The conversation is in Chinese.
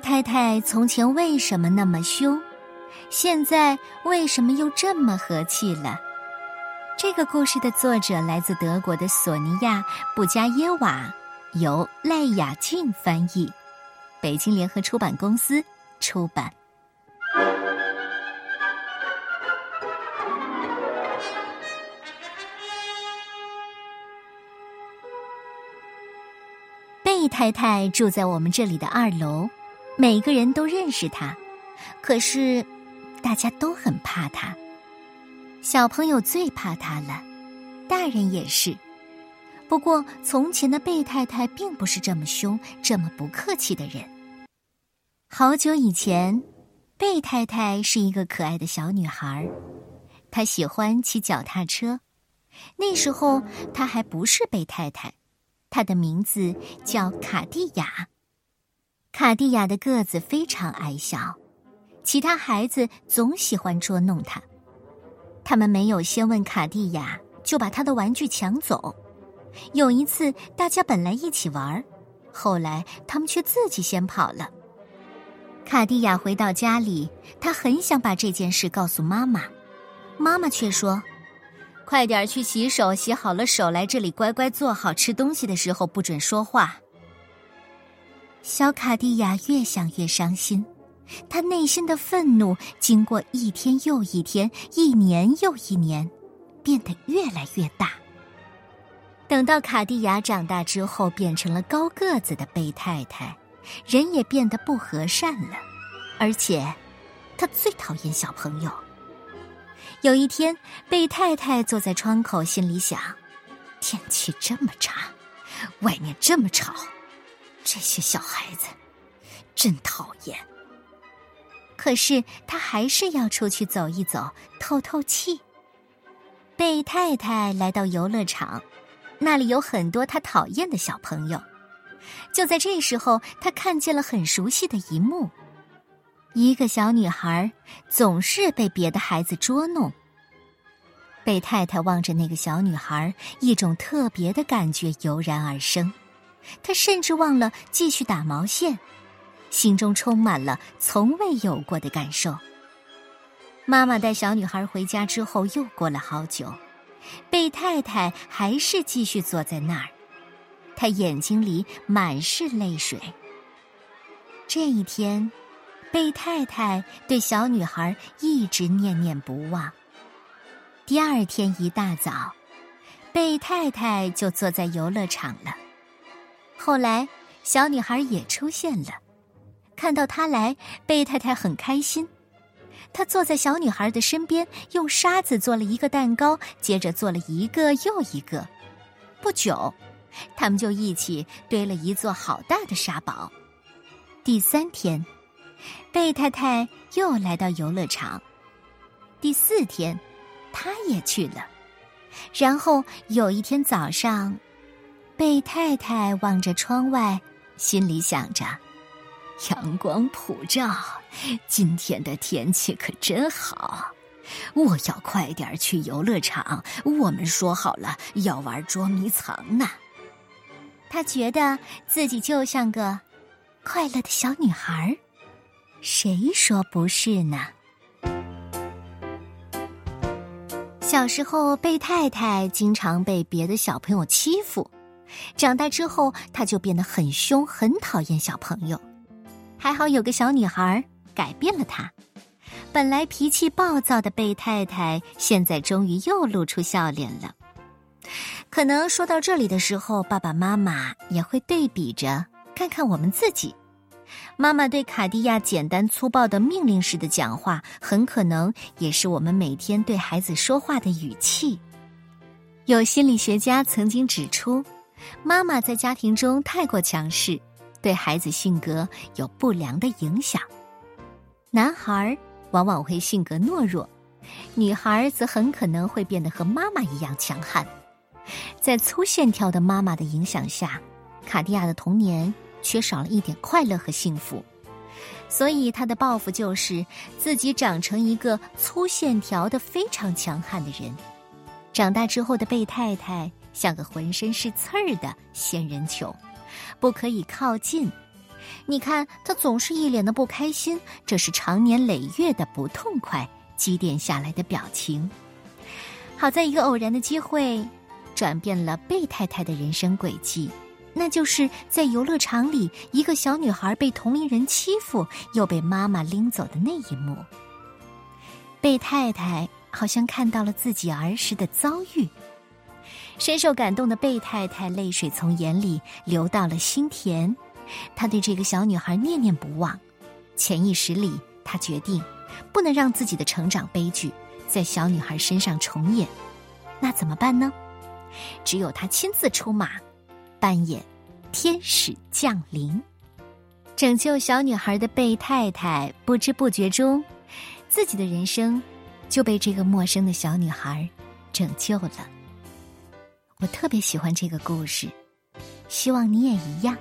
太太从前为什么那么凶？现在为什么又这么和气了？这个故事的作者来自德国的索尼娅·布加耶瓦，由赖雅俊翻译，北京联合出版公司出版。贝太太住在我们这里的二楼，每个人都认识她，可是大家都很怕她。小朋友最怕她了，大人也是。不过从前的贝太太并不是这么凶、这么不客气的人。好久以前，贝太太是一个可爱的小女孩，她喜欢骑脚踏车。那时候她还不是贝太太。她的名字叫卡蒂亚。卡蒂亚的个子非常矮小，其他孩子总喜欢捉弄她。他们没有先问卡蒂亚，就把她的玩具抢走。有一次，大家本来一起玩，后来他们却自己先跑了。卡蒂亚回到家里，她很想把这件事告诉妈妈，妈妈却说。快点去洗手，洗好了手来这里乖乖坐好。吃东西的时候不准说话。小卡蒂亚越想越伤心，他内心的愤怒经过一天又一天、一年又一年，变得越来越大。等到卡蒂亚长大之后，变成了高个子的贝太太，人也变得不和善了，而且，他最讨厌小朋友。有一天，贝太太坐在窗口，心里想：天气这么差，外面这么吵，这些小孩子真讨厌。可是他还是要出去走一走，透透气。贝太太来到游乐场，那里有很多她讨厌的小朋友。就在这时候，她看见了很熟悉的一幕。一个小女孩总是被别的孩子捉弄。贝太太望着那个小女孩，一种特别的感觉油然而生。她甚至忘了继续打毛线，心中充满了从未有过的感受。妈妈带小女孩回家之后，又过了好久，贝太太还是继续坐在那儿，她眼睛里满是泪水。这一天。贝太太对小女孩一直念念不忘。第二天一大早，贝太太就坐在游乐场了。后来，小女孩也出现了。看到她来，贝太太很开心。她坐在小女孩的身边，用沙子做了一个蛋糕，接着做了一个又一个。不久，他们就一起堆了一座好大的沙堡。第三天。贝太太又来到游乐场。第四天，她也去了。然后有一天早上，贝太太望着窗外，心里想着：阳光普照，今天的天气可真好。我要快点去游乐场。我们说好了要玩捉迷藏呢。她觉得自己就像个快乐的小女孩。谁说不是呢？小时候，贝太太经常被别的小朋友欺负。长大之后，她就变得很凶，很讨厌小朋友。还好有个小女孩改变了她。本来脾气暴躁的贝太太，现在终于又露出笑脸了。可能说到这里的时候，爸爸妈妈也会对比着看看我们自己。妈妈对卡地亚简单粗暴的命令式的讲话，很可能也是我们每天对孩子说话的语气。有心理学家曾经指出，妈妈在家庭中太过强势，对孩子性格有不良的影响。男孩往往会性格懦弱，女孩则很可能会变得和妈妈一样强悍。在粗线条的妈妈的影响下，卡地亚的童年。缺少了一点快乐和幸福，所以她的抱负就是自己长成一个粗线条的非常强悍的人。长大之后的贝太太像个浑身是刺儿的仙人球，不可以靠近，你看，他总是一脸的不开心，这是常年累月的不痛快积淀下来的表情。好在一个偶然的机会，转变了贝太太的人生轨迹，那就是在游乐场里，一个小女孩被同龄人欺负，又被妈妈拎走的那一幕。贝太太好像看到了自己儿时的遭遇，深受感动的贝太太泪水从眼里流到了心田。她对这个小女孩念念不忘，潜意识里，她决定不能让自己的成长悲剧在小女孩身上重演。那怎么办呢？只有她亲自出马，扮演天使降临，拯救小女孩的贝太太，不知不觉中，自己的人生就被这个陌生的小女孩拯救了。我特别喜欢这个故事，希望你也一样。